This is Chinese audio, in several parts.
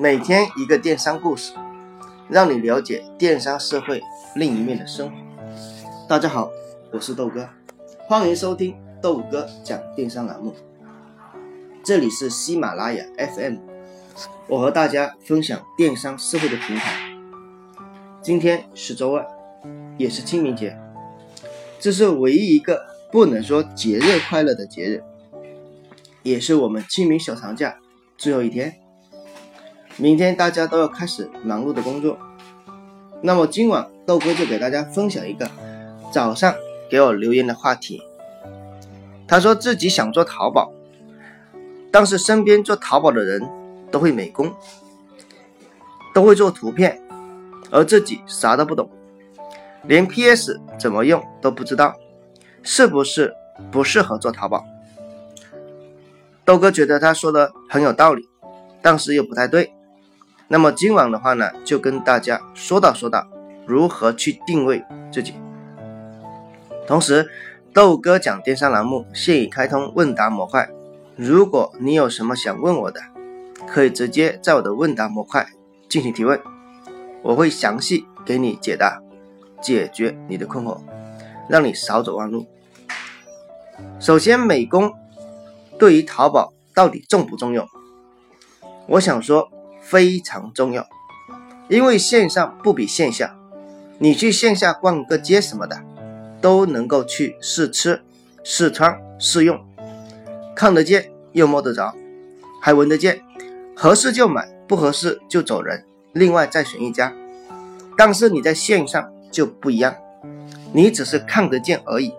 每天一个电商故事，让你了解电商社会另一面的生活。大家好，我是豆哥，欢迎收听豆哥讲电商栏目。这里是喜马拉雅 FM，我和大家分享电商社会的平台。今天是周二，也是清明节，这是唯一一个不能说节日快乐的节日，也是我们清明小长假最后一天。明天大家都要开始忙碌的工作，那么今晚豆哥就给大家分享一个早上给我留言的话题。他说自己想做淘宝，但是身边做淘宝的人都会美工，都会做图片，而自己啥都不懂，连 PS 怎么用都不知道，是不是不适合做淘宝？豆哥觉得他说的很有道理，但是又不太对。那么今晚的话呢，就跟大家说道说道如何去定位自己。同时，豆哥讲电商栏目现已开通问答模块，如果你有什么想问我的，可以直接在我的问答模块进行提问，我会详细给你解答，解决你的困惑，让你少走弯路。首先，美工对于淘宝到底重不重要？我想说。非常重要，因为线上不比线下，你去线下逛个街什么的，都能够去试吃、试穿、试用，看得见又摸得着，还闻得见，合适就买，不合适就走人，另外再选一家。但是你在线上就不一样，你只是看得见而已，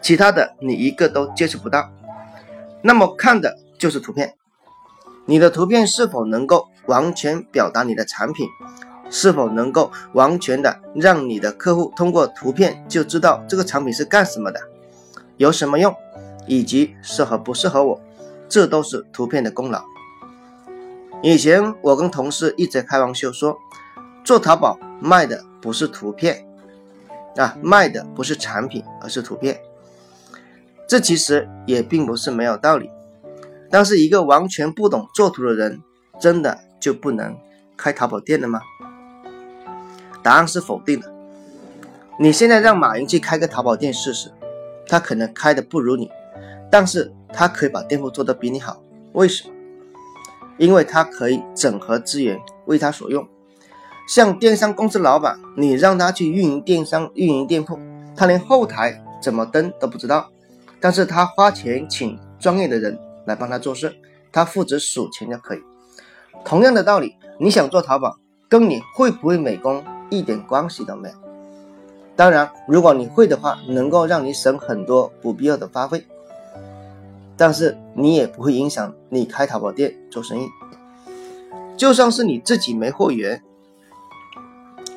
其他的你一个都接触不到。那么看的就是图片。你的图片是否能够完全表达你的产品？是否能够完全的让你的客户通过图片就知道这个产品是干什么的，有什么用，以及适合不适合我？这都是图片的功劳。以前我跟同事一直开玩笑说，做淘宝卖的不是图片啊，卖的不是产品，而是图片。这其实也并不是没有道理。但是一个完全不懂做图的人，真的就不能开淘宝店了吗？答案是否定的。你现在让马云去开个淘宝店试试，他可能开的不如你，但是他可以把店铺做得比你好。为什么？因为他可以整合资源为他所用。像电商公司老板，你让他去运营电商、运营店铺，他连后台怎么登都不知道，但是他花钱请专业的人。来帮他做事，他负责数钱就可以。同样的道理，你想做淘宝，跟你会不会美工一点关系都没有。当然，如果你会的话，能够让你省很多不必要的花费，但是你也不会影响你开淘宝店做生意。就算是你自己没货源，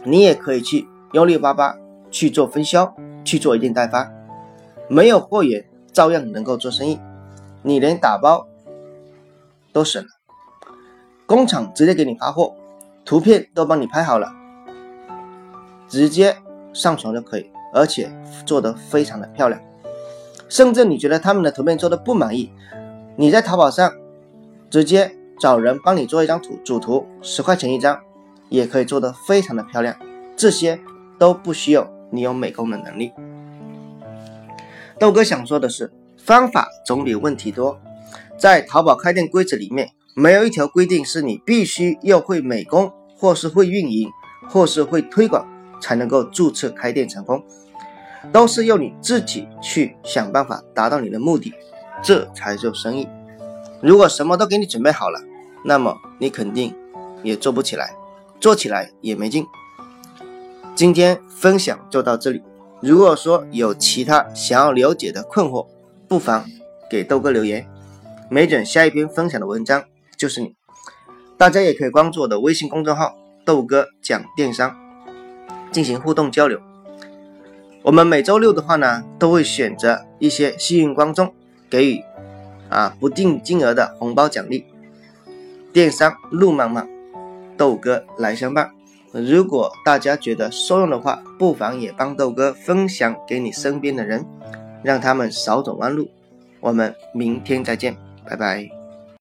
你也可以去幺六八八去做分销，去做一定代发，没有货源照样能够做生意。你连打包都省了，工厂直接给你发货，图片都帮你拍好了，直接上传就可以，而且做的非常的漂亮。甚至你觉得他们的图片做的不满意，你在淘宝上直接找人帮你做一张图主图，十块钱一张，也可以做的非常的漂亮。这些都不需要你有美工的能力。豆哥想说的是。方法总比问题多。在淘宝开店规则里面，没有一条规定是你必须要会美工，或是会运营，或是会推广才能够注册开店成功，都是要你自己去想办法达到你的目的，这才做生意。如果什么都给你准备好了，那么你肯定也做不起来，做起来也没劲。今天分享就到这里。如果说有其他想要了解的困惑，不妨给豆哥留言，没准下一篇分享的文章就是你。大家也可以关注我的微信公众号“豆哥讲电商”，进行互动交流。我们每周六的话呢，都会选择一些幸运观众给予啊不定金额的红包奖励。电商路漫漫，豆哥来相伴。如果大家觉得受用的话，不妨也帮豆哥分享给你身边的人。让他们少走弯路。我们明天再见，拜拜。